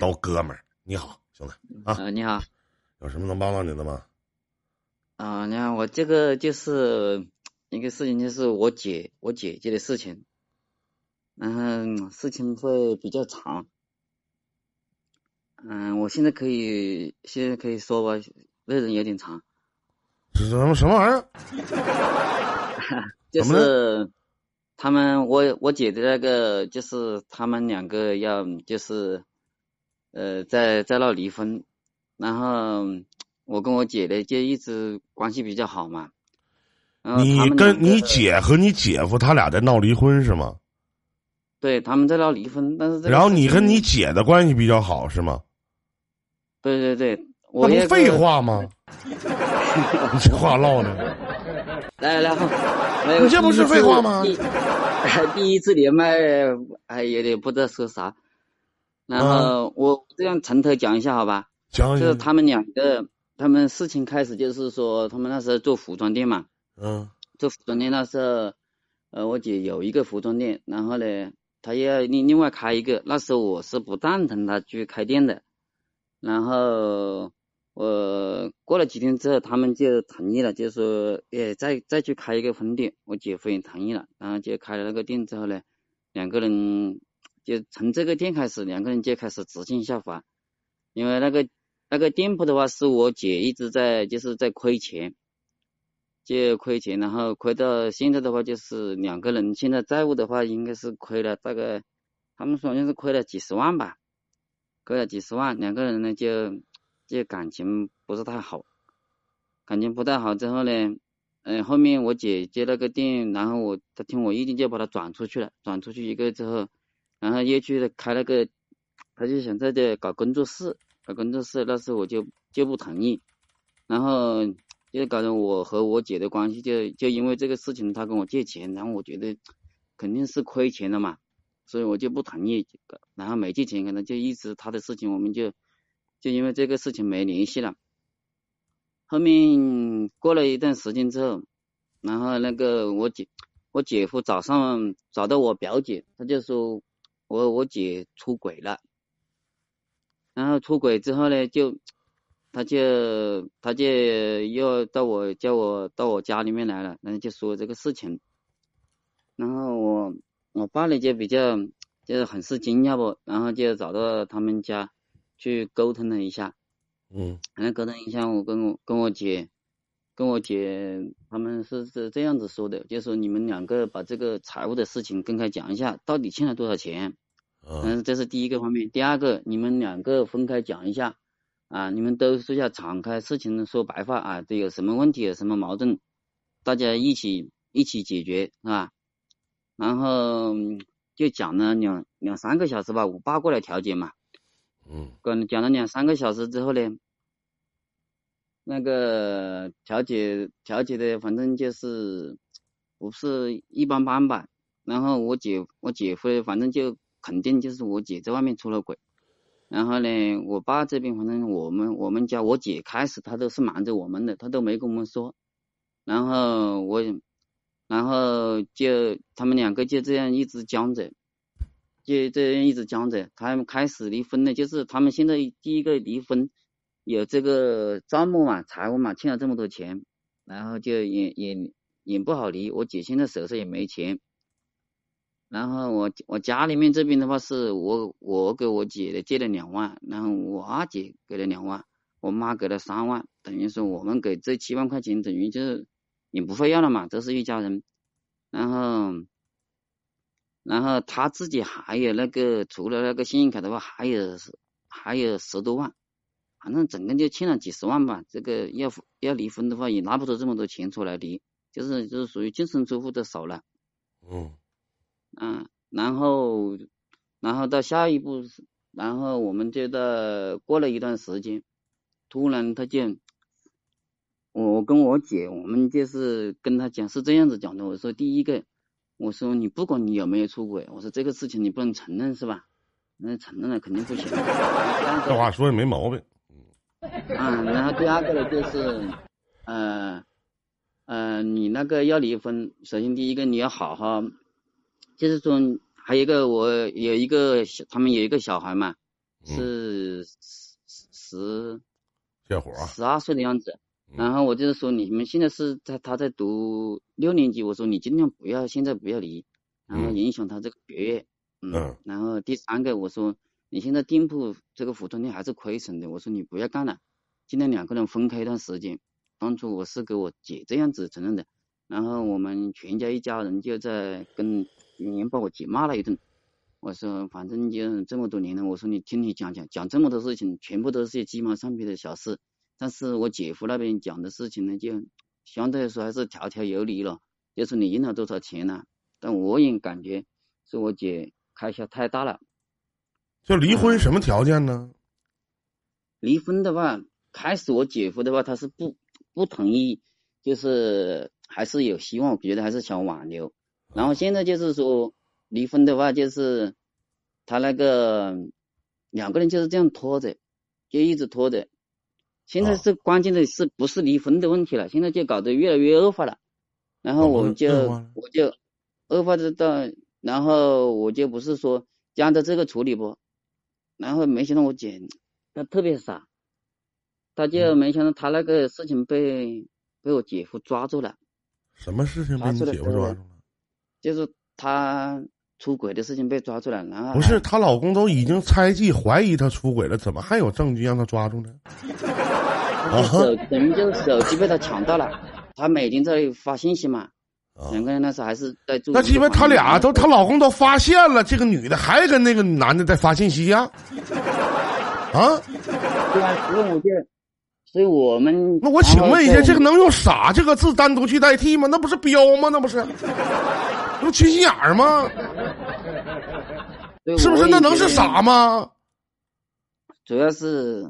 都哥们儿。你好，兄弟啊，呃，你好，有什么能帮到你的吗？啊、你看我这个就是一个事情，就是我姐我姐姐的事情，然后事情会比较长，嗯、我现在可以现在可以说吧，内容有点长，什么什么玩意儿？就是他们我我姐的那个就是他们两个要就是呃在在闹离婚，然后我跟我姐呢就一直关系比较好嘛，你跟你姐和你姐夫他俩在闹离婚是吗？对他们在闹离婚，但是然后你跟你姐的关系比较好是吗？对对对，那我也不废话吗？你这话唠的，来，来来你这不是废话吗第 第一次连麦哎有点不知道说啥，然后我这样从头讲一下好吧？就是他们两个，他们事情开始就是说，他们那时候做服装店嘛，嗯。做服装店那时候，呃，我姐有一个服装店，然后呢，她要另另外开一个，那时候我是不赞同她去开店的，然后我过了几天之后，他们就同意了，就说，哎，再再去开一个分店，我姐夫也同意了，然后就开了那个店之后呢，两个人就从这个店开始，两个人就开始直线下滑，因为那个那个店铺的话，是我姐一直在就是在亏钱，就亏钱，然后亏到现在的话，就是两个人现在债务的话，应该是亏了大概，他们说好像是亏了几十万吧，亏了几十万，两个人呢就就感情不是太好，感情不太好之后呢，嗯、后面我姐接那个店，然后我她听我意见就把它转出去了，转出去一个之后，然后又去开那个，他就想在这搞工作室，搞工作室，那时候我就就不同意，然后就搞得我和我姐的关系就就因为这个事情，他跟我借钱，然后我觉得肯定是亏钱了嘛，所以我就不同意，然后没借钱，可能就一直他的事情，我们就就因为这个事情没联系了。后面过了一段时间之后，然后那个我姐我姐夫早上找到我表姐，他就说我我姐出轨了，然后出轨之后呢，就她就她就又到我叫我到我家里面来了，然后就说这个事情，然后我我爸呢就比较就是很是惊讶不，然后就找到他们家去沟通了一下，嗯。然后沟通一下，我跟我跟我姐，跟我姐他们是是这样子说的，就说你们两个把这个财务的事情公开讲一下，到底欠了多少钱。嗯嗯，这是第一个方面。第二个，你们两个分开讲一下啊，你们都说一下，敞开事情说白话啊，这有什么问题，有什么矛盾，大家一起一起解决，是吧？然后嗯就讲了两两三个小时吧，我爸过来调解嘛，嗯跟讲了两三个小时之后呢，那个调解调解的反正就是不是一般般吧。然后我姐我姐夫反正就肯定就是我姐在外面出了轨。然后呢，我爸这边反正我们我们家我姐开始她都是瞒着我们的，她都没跟我们说。然后我，然后就他们两个就这样一直僵着，就这样一直僵着。他们开始离婚了，就是他们现在第一个离婚，有这个账目嘛，财务嘛，欠了这么多钱，然后就也也也不好离。我姐现在手上也没钱，然后我我家里面这边的话是我我给我姐的借了两万，然后我二姐给了两万，我妈给了三万，等于说我们给这七万块钱，等于就是也不会要了嘛，都是一家人。然后，然后他自己还有那个除了那个信用卡的话，还有还有十多万，反正整个就欠了几十万吧。这个要要离婚的话，也拿不出这么多钱出来离，就是就是属于净身出户的少了。嗯嗯，然后，然后到下一步，然后我们就到过了一段时间，突然他就，我我跟我姐，我们就是跟他讲是这样子讲的，我说第一个，我说你不管你有没有出轨，我说这个事情你不能承认是吧？那承认了肯定不行。这话说的没毛病。嗯，然后第二个呢就是，呃，呃，你那个要离婚，首先第一个你要好好，就是说还有一个我有一个小，他们有一个小孩嘛，是十十十二岁的样子。嗯。然后我就是说，你们现在是在他在读六年级，我说你尽量不要现在不要离，然后嗯。影响他这个学业。嗯。然后第三个我说，你现在店铺这个服装店还是亏损的，我说你不要干了，今天两个人分开一段时间。当初我是给我姐这样子承认的，然后我们全家一家人就在跟语言把我姐骂了一顿。我说反正就这么多年了，我说你听你讲讲讲这么多事情，全部都是些鸡毛蒜皮的小事。但是我姐夫那边讲的事情呢，就相对来说还是条条有理了，就是你赢了多少钱呢、但我也感觉是我姐开销太大了。就离婚什么条件呢？离婚的话，开始我姐夫的话他是不不同意，就是还是有希望，我觉得还是想挽留。然后现在就是说离婚的话，就是他那个两个人就是这样拖着，就一直拖着。现在啊是关键的是不是离婚的问题了？现在就搞得越来越恶化了。然后我就我就恶化的到，然后我就不是说按照这个处理不，然后没想到我姐她特别傻，她就嗯没想到她那个事情被被我姐夫抓住了，什么事情被你姐夫抓住了？就是她出轨的事情被抓住了，然后不是，她老公都已经猜忌、怀疑她出轨了，怎么还有证据让她抓住呢？还手等于就是手机被她抢到了，她每天在发信息嘛，啊，两个人那时候还是在住。那鸡巴他俩都，她老公都发现了，这个女的还跟那个男的在发信息呀、啊？对啊，所以我就，所以我们那我请问一下，这个能用“傻”这个字单独去代替吗？那不是彪吗？那不是，那不缺心眼儿吗？是不是？那能是傻吗？主要是，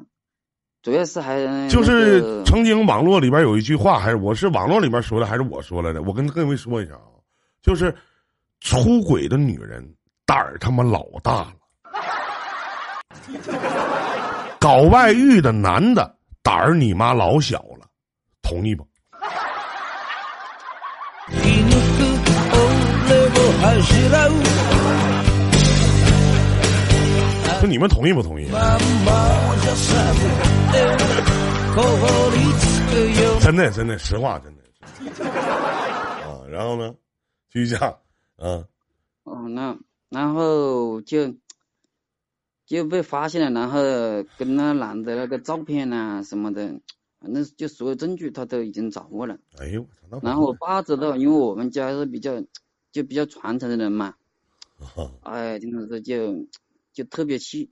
主要是还就是曾经网络里边有一句话，还是我是网络里边说的，还是我说来的？我跟各位说一下啊，就是出轨的女人胆儿他妈老大了，搞外遇的男的胆儿你妈老小了，同意不？就你们同意不同意？真的，真的，实话，真的。啊，然后呢，继续讲，啊，哦，那然后就就被发现了，然后跟那男的那个照片呐、什么的，反正就所有证据他都已经掌握了。哎呦，然后我爸知道，因为我们家是比较就比较传承的人嘛，啊哎，真的是就就特别气，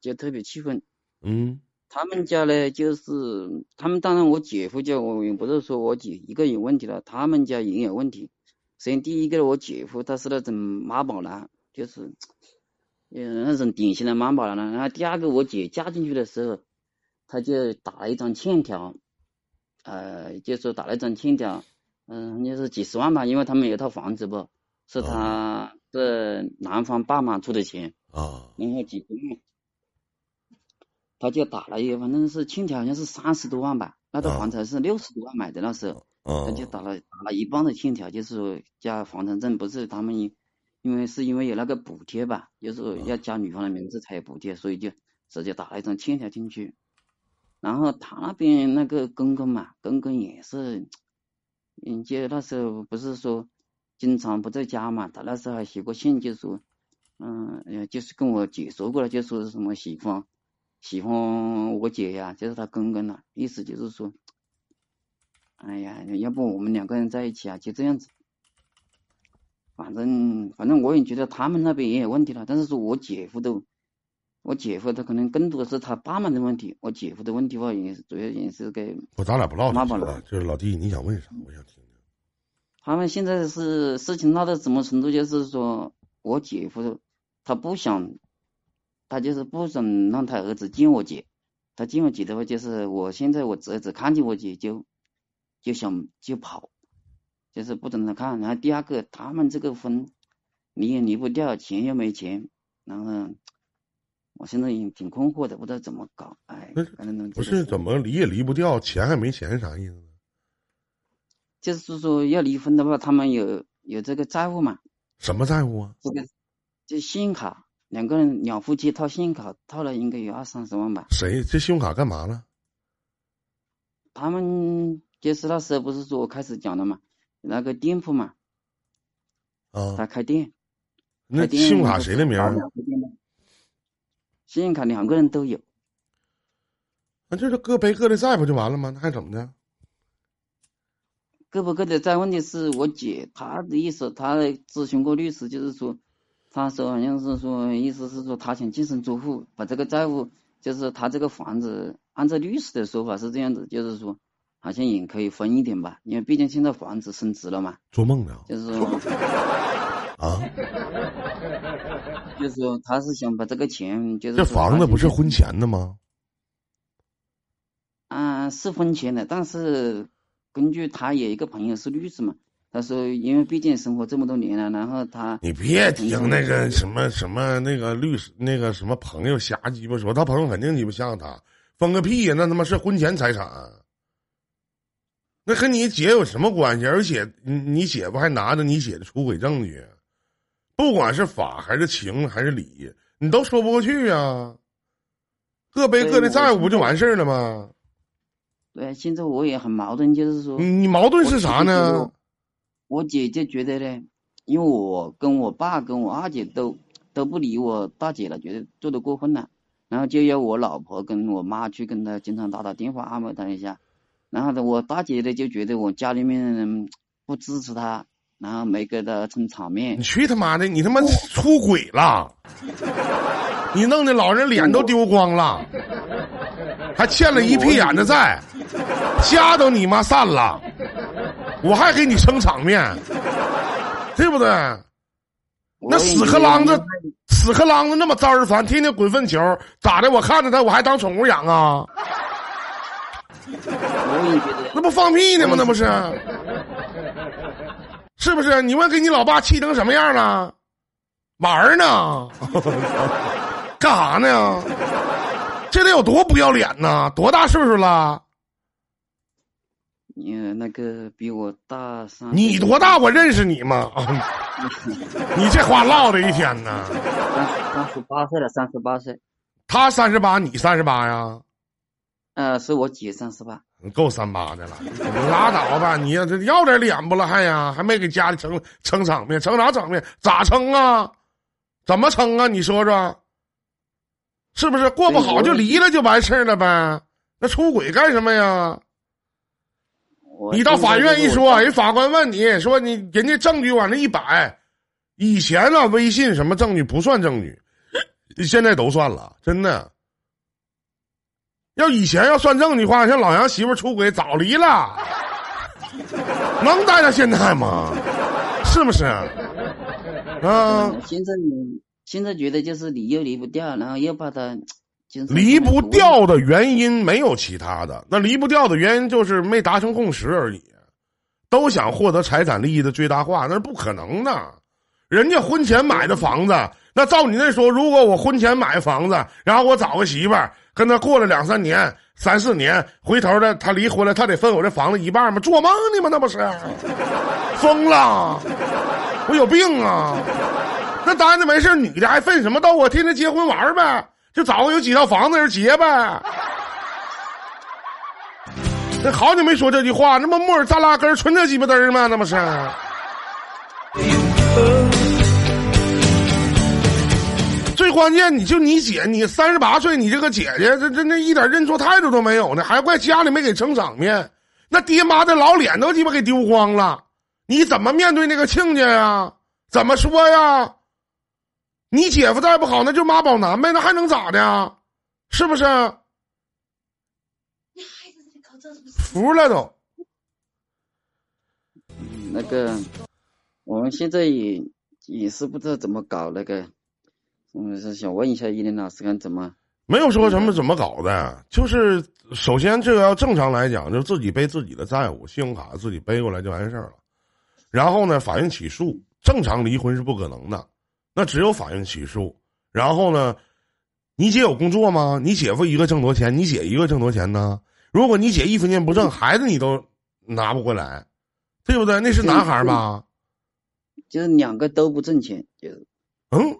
就特别气愤。嗯他们家呢，就是他们当然我姐夫家，我也不是说我姐一个有问题了，他们家也有问题。首先第一个，我姐夫他是那种妈宝男，就是，嗯，那种典型的妈宝男。然后第二个，我姐嫁进去的时候，他就打了一张欠条，呃，就说打了一张欠条，嗯、就是几十万吧，因为他们有一套房子不，是他的男方爸妈出的钱。啊然后几个月，他就打了一个，反正是欠条好像是三十多万吧，那套啊房产是六十多万买的那时候，啊他就打了打了一半的欠条，就是说加房产证，不是他们因因为是因为有那个补贴吧，就是说要加女方的名字才有补贴，所以就直接打了一张欠条进去。然后他那边那个公公嘛，公公也是，嗯，就那时候不是说经常不在家嘛，他那时候还写过信，就说，嗯，呃，就是跟我姐说过了，就说是什么喜欢喜欢我姐呀，就是他公公了，意思就是说，哎呀，要不我们两个人在一起啊，就这样子。反正反正我也觉得他们那边也有问题了，但是说我姐夫都，我姐夫他可能更多的是他爸妈的问题，我姐夫的问题话也是主要也是给我，咱俩不唠了这个了，就是老弟，你想问啥？我想听听。他们现在是事情闹到什么程度，就是说我姐夫他不想，他就是不想让他儿子见我姐，他见我姐的话，就是我现在我侄子看见我姐就就想就跑，就是不准他看。然后第二个，他们这个婚离也离不掉，钱又没钱，然后我现在也挺困惑的，不知道怎么搞。哎不是，怎么离也离不掉，钱还没钱，啥意思呢？就是说要离婚的话，他们有有这个债务嘛，什么债务啊？这个就信用卡，两个人两夫妻套信用卡套了应该有二三十万吧。谁？这信用卡干嘛了？他们就是那时候不是说我开始讲的嘛，那个店铺嘛，啊，他开店，那信用卡谁的名信用卡两个人都有，那就是各背各的债不就完了吗？那还怎么的？各不各的债。问题是我姐她的意思，她咨询过律师，就是说，她说好像是说，意思是说她想净身出户，把这个债务，就是她这个房子，按照律师的说法是这样子，就是说，好像也可以分一点吧，因为毕竟现在房子升值了嘛，做梦呢？就是说，啊，就是说她是想把这个钱，就是这房子不是婚前的吗？啊，是婚前的，但是根据他有一个朋友是律师嘛，他说因为毕竟生活这么多年了，然后他你别听那个什么什么那个律师那个什么朋友瞎鸡巴说，他朋友肯定鸡巴像他，分个屁呀！那他妈是婚前财产，那跟你姐有什么关系？而且你你姐夫还拿着你姐的出轨证据，不管是法还是情还是理，你都说不过去呀、各背各的债务不就完事儿了吗？对，现在我也很矛盾，就是说，你你矛盾是啥呢？我姐姐觉得呢，因为我跟我爸跟我二姐都都不理我大姐了，觉得做的过分了，然后就要我老婆跟我妈去跟她经常打打电话安慰她一下，然后呢，我大姐呢就觉得我家里面人不支持她，然后没给她撑场面你，去他妈的！你他妈出轨了！你弄得老人脸都丢光了，还欠了一屁眼的债，家都你妈散了，我还给你撑场面，对不对？那屎壳郎子，屎壳郎子那么招人烦，天天滚粪球，咋的？我看着他，我还当宠物养啊？那不放屁呢吗？那不是？是不是？你问给你老爸气成什么样了？玩儿呢？干啥呢？这得有多不要脸呐？多大岁数了？你那个比我大三，你多大？？我认识你吗？你这话唠的一天呢。三三十八岁了，三十八岁。他三十八，你三十八呀？呃，是我姐三十八。够三八的了，你拉倒吧！你这要点脸不了还呀？还没给家里撑撑场面，撑啥场面？咋撑啊？怎么撑啊？你说说，是不是过不好就离了就完事儿了呗？那出轨干什么呀？你到法院一说，人法官问你说你人家证据往那一摆，以前啊微信什么证据不算证据，现在都算了，真的。要以前要算证据的话，像老杨媳妇出轨早离了，能待到现在吗？是不是？啊现在觉得就是离又离不掉，然后又怕他 精神离不掉的原因没有其他的，那离不掉的原因就是没达成共识而已。都想获得财产利益的最大化，那是不可能的。人家婚前买的房子，那照你那说，如果我婚前买房子，然后我找个媳妇儿，跟他过了两三年、三四年，回头的他离婚了，他得分我这房子一半吗？做梦呢吗？那不是疯了？我有病啊！那单子没事，女的还分什么斗啊？天天结婚玩呗，就找个有几套房子人结呗。那好久没说这句话，那么木耳扎拉根儿纯这鸡巴嘚儿吗？那不是？最关键，你就你姐，你三十八岁，你这个姐姐，这这那一点认错态度都没有呢，还怪家里没给撑场面，那爹妈的老脸都鸡巴给丢光了，你怎么面对那个亲家呀？怎么说呀？你姐夫再不好，那就妈宝男呗，那还能咋的呀？是不是？服了都。那个，我们现在也也是不知道怎么搞那个，嗯，是想问一下伊林老师看怎么？没有说什么怎么搞的，就是首先这个要正常来讲，就自己背自己的债务，信用卡自己背过来就完事儿了。然后呢，法院起诉，正常离婚是不可能的，那只有法院起诉。然后呢，你姐有工作吗？你姐夫一个挣多钱？你姐一个挣多钱呢？如果你姐一分钱不挣，孩子你都拿不回来，对不对？那是男孩吧？就是两个都不挣钱，就是嗯。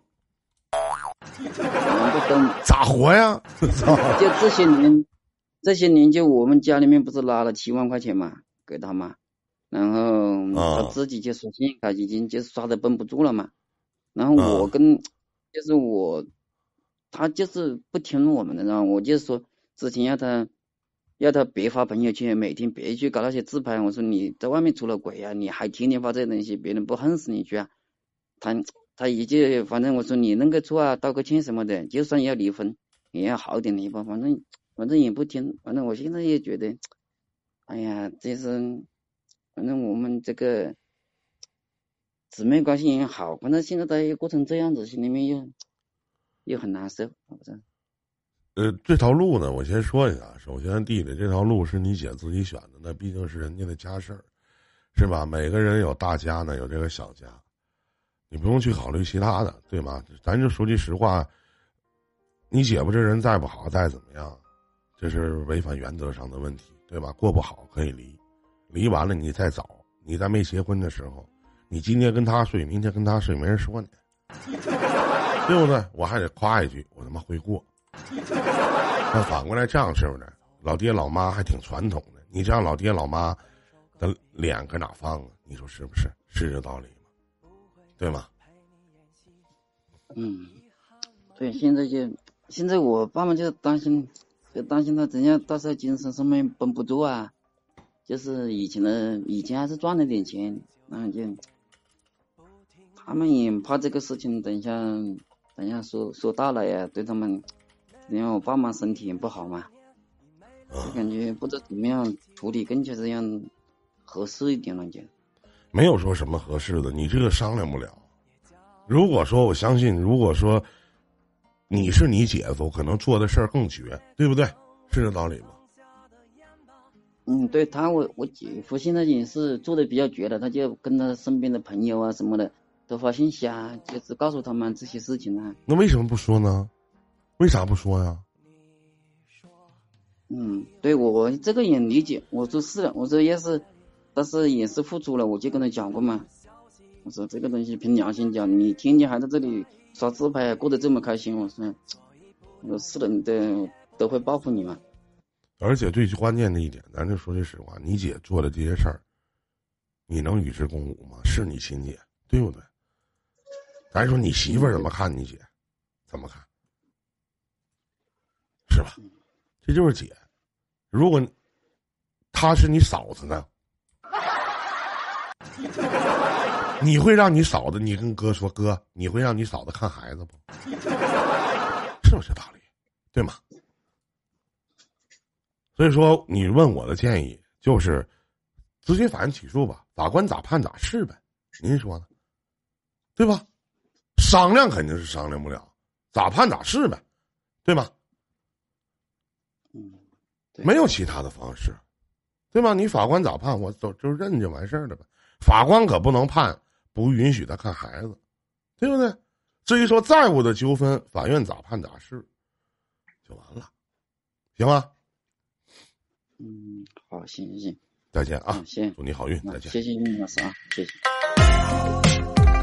咋活呀？就这些年，这些年就我们家里面不是拉了七万块钱嘛，给他嘛，然后啊他自己就说信用卡已经就是刷的绷不住了嘛，然后啊我跟就是我，他就是不听我们的，然后我就说之前要他要他别发朋友圈，每天别去搞那些自拍，我说你在外面出了轨啊，你还天天发这些东西，别人不恨死你去啊？他他一句反正我说你认个错啊，道个歉什么的，就算要离婚也要好点离吧，反正反正也不听，反正我现在也觉得，哎呀，这是反正我们这个姊妹关系也好，反正现在他又过成这样子，心里面又又很难受，反正。呃，这条路呢，我先说一下。首先，弟弟，这条路是你姐自己选的，那毕竟是人家的家事儿，是吧？每个人有大家呢，有这个小家，你不用去考虑其他的，对吗？咱就说句实话，你姐夫这人再不好，再怎么样，这是违反原则上的问题，对吧？过不好可以离，离完了你再找，你在没结婚的时候，你今天跟他睡，明天跟他睡，没人说你，对不对？我还得夸一句，我他妈会过。那反过来这样是不是？老爹老妈还挺传统的，你这样老爹老妈的脸搁哪放啊？你说是不是？是这道理吗？对吗？嗯，对，现在就现在我爸妈就担心，就担心他怎样到时候精神上面绷不住啊。就是以前的以前还是赚了点钱，然后就他们也怕这个事情，等一下等一下说说大了呀，对他们，因为我爸妈身体也不好嘛，就感觉不知道怎么样处理更加这样合适一点了就。没有说什么合适的，你这个商量不了。如果说我相信，如果说你是你姐夫，可能做的事儿更绝，对不对？是这道理吗？嗯，对他，我我姐夫现在也是做的比较绝的，他就跟他身边的朋友啊什么的都发信息啊，就是告诉他们这些事情啊。那为什么不说呢？为啥不说呀？嗯，对我这个也理解，我说是的，我说要是，但是也是付出了，我就跟他讲过嘛。我说这个东西凭良心讲，你天天还在这里刷自拍，过得这么开心，我说，我说是的，你都都会报复你嘛。而且最关键的一点，咱就说句实话，你姐做的这些事儿，你能与之共舞吗？是你亲姐，对不对？咱说你媳妇儿怎么看你姐，怎么看，是吧？这就是姐。如果她是你嫂子呢，你会让你嫂子，你跟哥说哥，你会让你嫂子看孩子不？是不是道理？对吗？所以说，你问我的建议就是，直接法院起诉吧，法官咋判咋是呗，您说呢？对吧？商量肯定是商量不了，咋判咋是呗，对吧？嗯，没有其他的方式，对吧？你法官咋判，我就就认就完事儿了呗。法官可不能判不允许他看孩子，对不对？至于说债务的纠纷，法院咋判咋是，就完了，行吗？嗯，好，行行行，再见啊嗯，！谢谢，祝你好运，再见。谢谢你老师啊，谢谢。